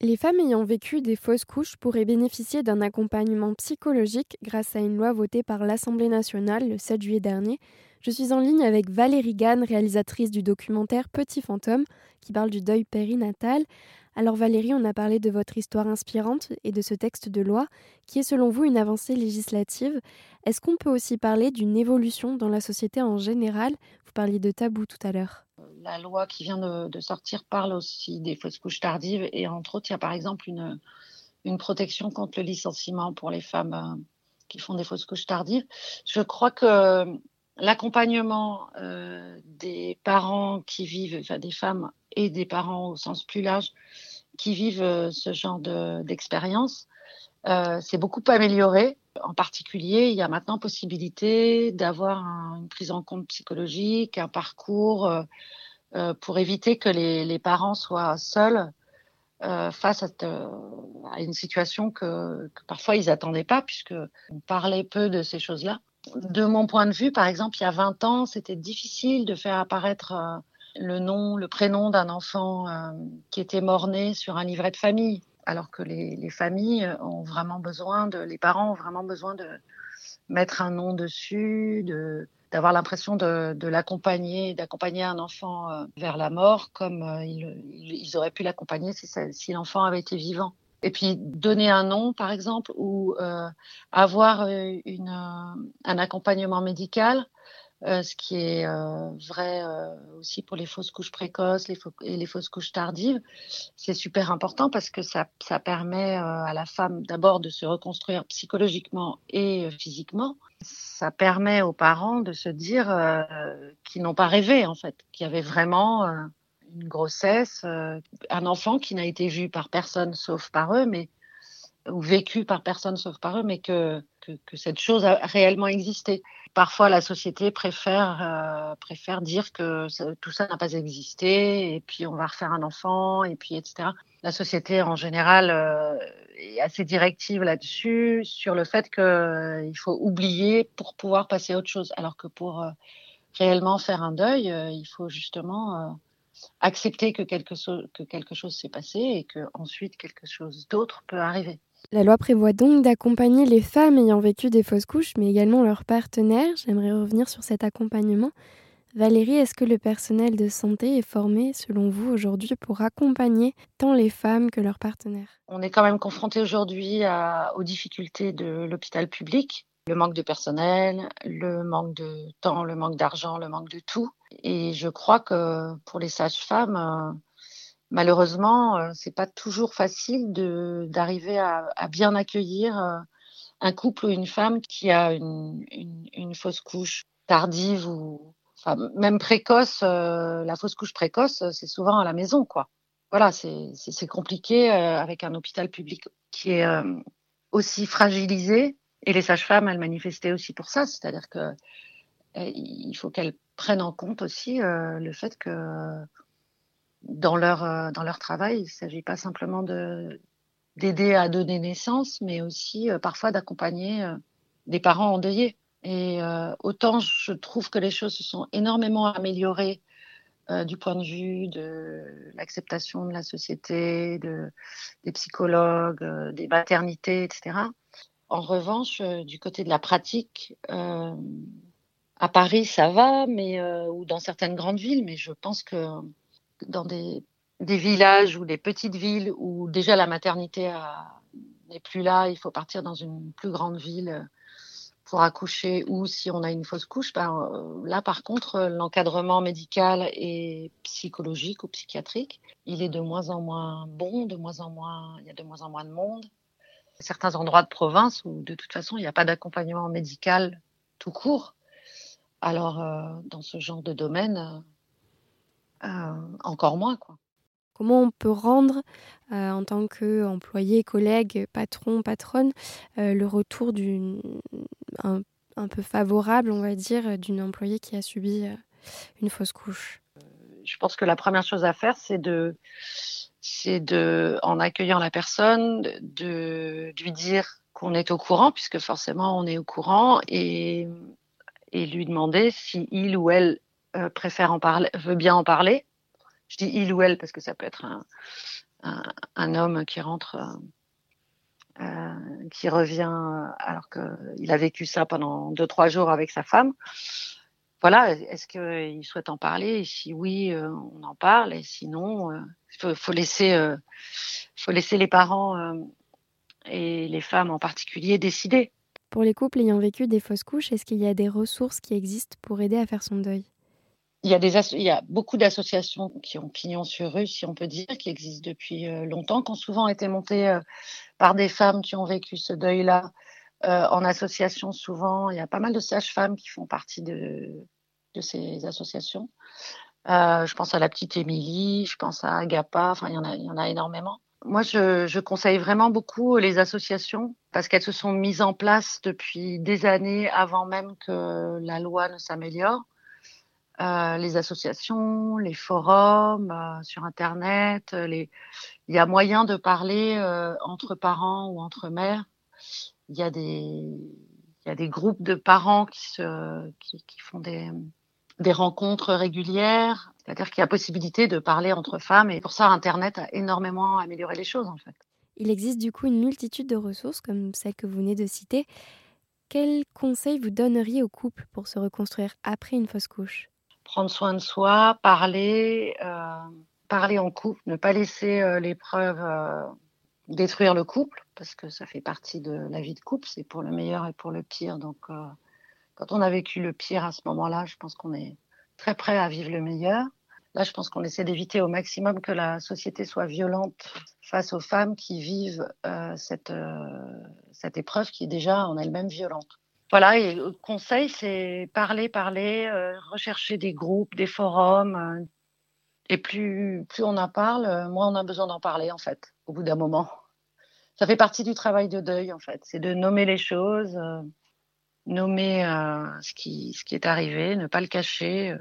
Les femmes ayant vécu des fausses couches pourraient bénéficier d'un accompagnement psychologique grâce à une loi votée par l'Assemblée nationale le 7 juillet dernier. Je suis en ligne avec Valérie Gann, réalisatrice du documentaire Petit fantôme, qui parle du deuil périnatal. Alors Valérie, on a parlé de votre histoire inspirante et de ce texte de loi, qui est selon vous une avancée législative. Est-ce qu'on peut aussi parler d'une évolution dans la société en général? Vous parliez de tabou tout à l'heure la loi qui vient de, sortir parle aussi des fausses couches tardives et entre autres, il y a par exemple une, une protection contre le licenciement pour les femmes euh, qui font des fausses couches tardives. Je crois que l'accompagnement euh, des parents qui vivent, enfin des femmes et des parents au sens plus large, qui vivent euh, ce genre d'expérience, euh, c'est beaucoup amélioré. En particulier, il y a maintenant possibilité d'avoir une prise en compte psychologique, un parcours euh, pour éviter que les, parents soient seuls euh, face à, euh, une situation que, que parfois ils n'attendaient pas, puisque on parlait peu de ces choses-là. De mon point de vue, par exemple, il y a 20 ans, c'était difficile de faire apparaître euh, le nom, le prénom d'un enfant euh, qui était mort-né sur un livret de famille, alors que les, les, familles ont vraiment besoin les parents ont vraiment besoin de mettre un nom dessus, de, d'avoir l'impression de, l'accompagner, d'accompagner un enfant euh, vers la mort, comme euh, ils, auraient pu l'accompagner si, l'enfant avait été vivant. Et puis donner un nom, par exemple, ou euh, avoir un accompagnement médical euh, ce qui est euh, vrai euh, aussi pour les fausses couches précoces les et les fausses couches tardives. C'est super important parce que ça, ça permet à la femme d'abord de se reconstruire psychologiquement et physiquement. Ça permet aux parents de se dire qu'ils n'ont pas rêvé en fait, qu'il y avait vraiment une grossesse, un enfant qui n'a été vu par personne sauf par eux, mais ou vécu par personne sauf par eux, mais que, que, que cette chose a réellement existé. Parfois, la société préfère, euh, préfère dire que tout ça n'a pas existé, et puis on va refaire un enfant, et puis etc. La société, en général, euh, est assez directive là-dessus, sur le fait qu'il euh, faut oublier pour pouvoir passer à autre chose. Alors que pour euh, réellement faire un deuil, euh, il faut justement accepter que quelque, so que quelque chose s'est passé et que ensuite quelque chose d'autre peut arriver. La loi prévoit donc d'accompagner les femmes ayant vécu des fausses couches, mais également leurs partenaires. J'aimerais revenir sur cet accompagnement. Valérie, est-ce que le personnel de santé est formé, selon vous, aujourd'hui pour accompagner tant les femmes que leurs partenaires? On est quand même confronté aujourd'hui aux difficultés de l'hôpital public, le manque de personnel, le manque de temps, le manque d'argent, le manque de tout. Et je crois que pour les sages-femmes, euh, malheureusement, euh, c'est pas toujours facile d'arriver à, bien accueillir euh, un couple ou une femme qui a une, fausse couche tardive ou même précoce. Euh, la fausse couche précoce, c'est souvent à la maison, quoi. Voilà, c'est compliqué avec un hôpital public qui est aussi fragilisé. Et les sages-femmes, elles manifestaient aussi pour ça, c'est-à-dire que il faut qu'elles prennent en compte aussi le fait que dans leur, euh, dans leur travail. Il ne s'agit pas simplement de, d'aider à donner naissance, mais aussi euh, parfois d'accompagner euh, des parents endeuillés. Et euh, autant je trouve que les choses se sont énormément améliorées euh, du point de vue de l'acceptation de la société, de, des psychologues, euh, des maternités, etc. En revanche, du côté de la pratique, à Paris ça va, mais ou dans certaines grandes villes, mais je pense que dans des, des, villages ou des petites villes où déjà la maternité n'est plus là, il faut partir dans une plus grande ville pour accoucher ou si on a une fausse couche, ben, là par contre l'encadrement médical et psychologique ou psychiatrique, il est de moins en moins bon, de moins en moins, il y a de moins en moins de monde. Certains endroits de province où de toute façon il n'y a pas d'accompagnement médical tout court. Alors euh, dans ce genre de domaine, euh, encore moins. Quoi. Comment on peut rendre, euh, en tant qu'employé, collègue, patron, patronne, euh, le retour d'une, un, un, peu favorable, on va dire, d'une employée qui a subi euh, une fausse couche? Je pense que la première chose à faire, c'est de, c'est de, en accueillant la personne, de, de lui dire qu'on est au courant, puisque forcément on est au courant, et, et lui demander si il ou elle euh, préfère en parler, veut bien en parler. Je dis il ou elle parce que ça peut être un, un, homme qui rentre, qui revient alors qu'il a vécu ça pendant deux trois jours avec sa femme. Voilà, est-ce qu'il souhaite en parler? Si oui, on en parle. Et sinon, il faut, laisser, faut laisser les parents et les femmes en particulier décider. Pour les couples ayant vécu des fausses couches, est-ce qu'il y a des ressources qui existent pour aider à faire son deuil? Il y, a des il y a beaucoup d'associations qui ont pignon sur rue, si on peut dire, qui existent depuis euh, longtemps, qui ont souvent été montées euh, par des femmes qui ont vécu ce deuil-là euh, en association souvent. Il y a pas mal de sages-femmes qui font partie de, de ces associations. je pense à la petite Émilie, je pense à Agapa, enfin il y en a, il y en a énormément. Moi, je, conseille vraiment beaucoup les associations parce qu'elles se sont mises en place depuis des années avant même que la loi ne s'améliore. Euh, les associations, les forums euh, sur Internet, euh, il y a moyen de parler entre parents ou entre mères. Il y a des, groupes de parents qui, font des, des rencontres régulières. C'est-à-dire qu'il y a possibilité de parler entre femmes et pour ça, Internet a énormément amélioré les choses en fait. Il existe du coup une multitude de ressources comme celle que vous venez de citer. Quels conseils vous donneriez aux couples pour se reconstruire après une fausse couche? Prendre soin de soi, parler, euh, parler en couple, ne pas laisser euh, l'épreuve euh, détruire le couple, parce que ça fait partie de la vie de couple, c'est pour le meilleur et pour le pire. Donc quand on a vécu le pire à ce moment-là, je pense qu'on est très prêt à vivre le meilleur. Là, je pense qu'on essaie d'éviter au maximum que la société soit violente face aux femmes qui vivent cette épreuve qui est déjà en elle-même violente. Voilà, et conseil, c'est parler, parler, euh, rechercher des groupes, des forums. et plus, plus on en parle, moins on a besoin d'en parler, en fait, au bout d'un moment. Ça fait partie du travail de deuil, en fait. C'est de nommer les choses, nommer ce, qui, ce qui est arrivé, ne pas le cacher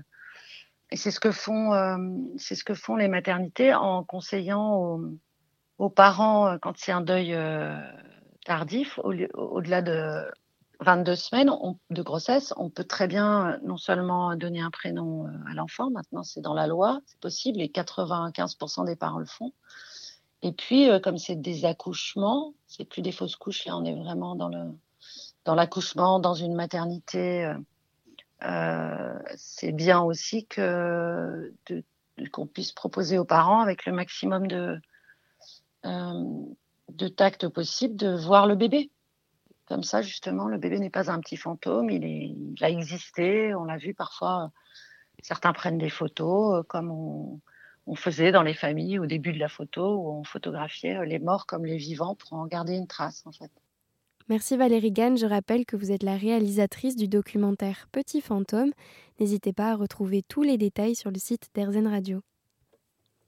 et c'est ce que font, euh, c'est ce que font les maternités en conseillant aux, parents euh, quand c'est un deuil euh, tardif, au-delà de 22 semaines de grossesse, on peut très bien non seulement donner un prénom à l'enfant, maintenant c'est dans la loi, c'est possible, et 95% des parents le font. Et puis, comme c'est des accouchements, c'est plus des fausses couches, là on est vraiment dans le dans l'accouchement, dans une maternité euh, c'est bien aussi que qu'on puisse proposer aux parents avec le maximum de, euh, de tact possible de voir le bébé. Comme ça, justement, le bébé n'est pas un petit fantôme, il, a existé, on l'a vu parfois, certains prennent des photos euh, comme on, faisait dans les familles au début de la photo, où on photographiait les morts comme les vivants pour en garder une trace, en fait. Merci Valérie Gann, je rappelle que vous êtes la réalisatrice du documentaire Petit fantôme. N'hésitez pas à retrouver tous les détails sur le site d'Airzen Radio.